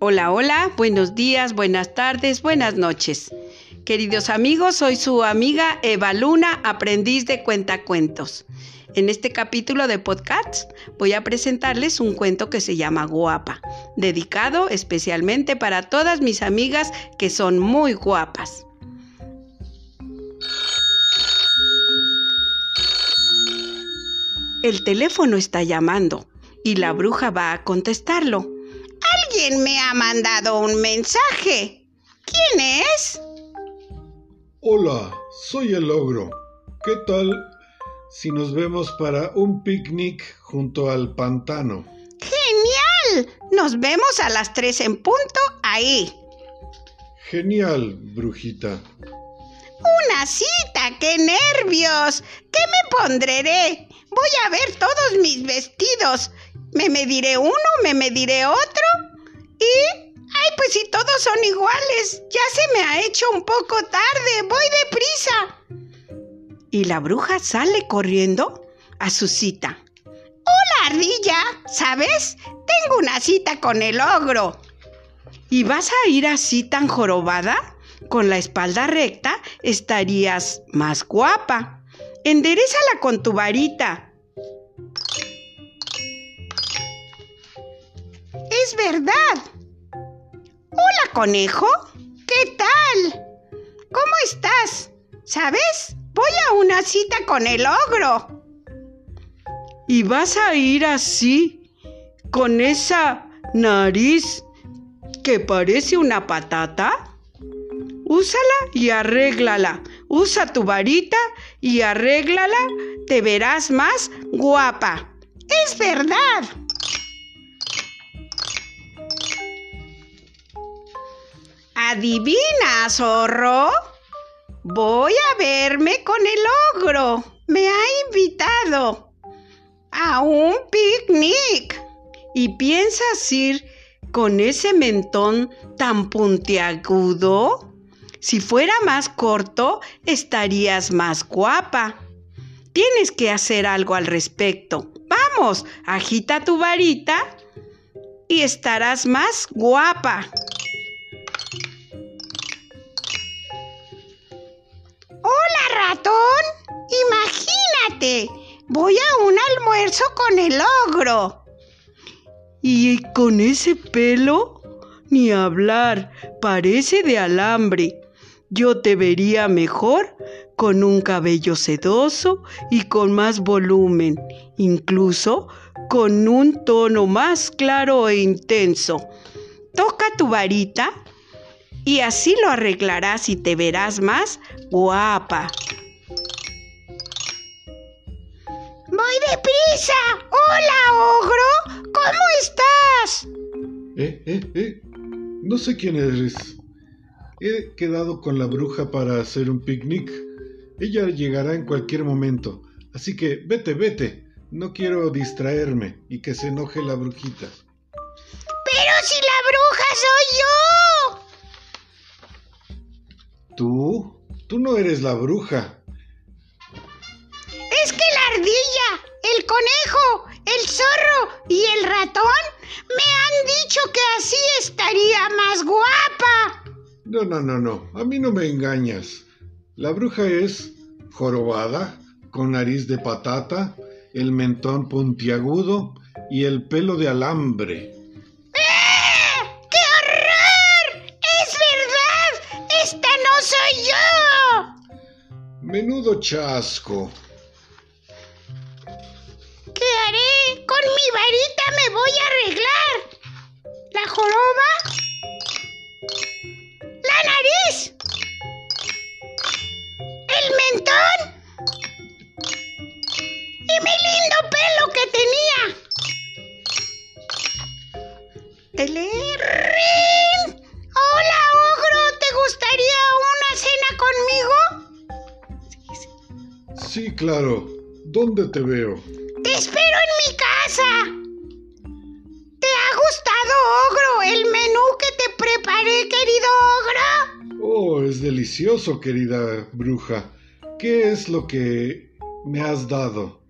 Hola, hola, buenos días, buenas tardes, buenas noches. Queridos amigos, soy su amiga Eva Luna, aprendiz de cuentacuentos. En este capítulo de podcast voy a presentarles un cuento que se llama Guapa, dedicado especialmente para todas mis amigas que son muy guapas. El teléfono está llamando y la bruja va a contestarlo. Alguien me ha mandado un mensaje. ¿Quién es? Hola, soy el ogro. ¿Qué tal si nos vemos para un picnic junto al pantano? ¡Genial! Nos vemos a las tres en punto ahí. Genial, brujita. Una cita, qué nervios. ¿Qué me pondré? Voy a ver todos mis vestidos. Me mediré uno, me mediré otro. Y... Ay, pues si todos son iguales. Ya se me ha hecho un poco tarde. Voy deprisa. Y la bruja sale corriendo a su cita. Hola, ardilla. ¿Sabes? Tengo una cita con el ogro. ¿Y vas a ir así tan jorobada? Con la espalda recta estarías más guapa. Enderezala con tu varita. Es verdad. Hola, conejo. ¿Qué tal? ¿Cómo estás? ¿Sabes? Voy a una cita con el ogro. ¿Y vas a ir así, con esa nariz que parece una patata? Úsala y arréglala. Usa tu varita y arréglala. Te verás más guapa. Es verdad. Adivina, zorro. Voy a verme con el ogro. Me ha invitado a un picnic. ¿Y piensas ir con ese mentón tan puntiagudo? Si fuera más corto, estarías más guapa. Tienes que hacer algo al respecto. Vamos, agita tu varita y estarás más guapa. Ratón. Imagínate, voy a un almuerzo con el ogro. ¿Y con ese pelo? Ni hablar, parece de alambre. Yo te vería mejor con un cabello sedoso y con más volumen, incluso con un tono más claro e intenso. Toca tu varita y así lo arreglarás y te verás más guapa. Voy deprisa. Hola, ogro. ¿Cómo estás? Eh, eh, eh. No sé quién eres. He quedado con la bruja para hacer un picnic. Ella llegará en cualquier momento. Así que vete, vete. No quiero distraerme y que se enoje la brujita. Pero si la bruja soy yo. ¿Tú? Tú no eres la bruja. Es que la ardilla, el conejo, el zorro y el ratón me han dicho que así estaría más guapa. No, no, no, no. A mí no me engañas. La bruja es jorobada, con nariz de patata, el mentón puntiagudo y el pelo de alambre. ¡Eh! ¡Qué horror! ¡Es verdad! ¡Esta no soy yo! Menudo chasco. Mi varita me voy a arreglar. La joroba. La nariz. El mentón. Y mi lindo pelo que tenía. ¡Telerrín! Hola, ogro. ¿Te gustaría una cena conmigo? Sí, claro. ¿Dónde te veo? Te espero en mi casa. ¿Te ha gustado, ogro, el menú que te preparé, querido ogro? Oh, es delicioso, querida bruja. ¿Qué es lo que me has dado?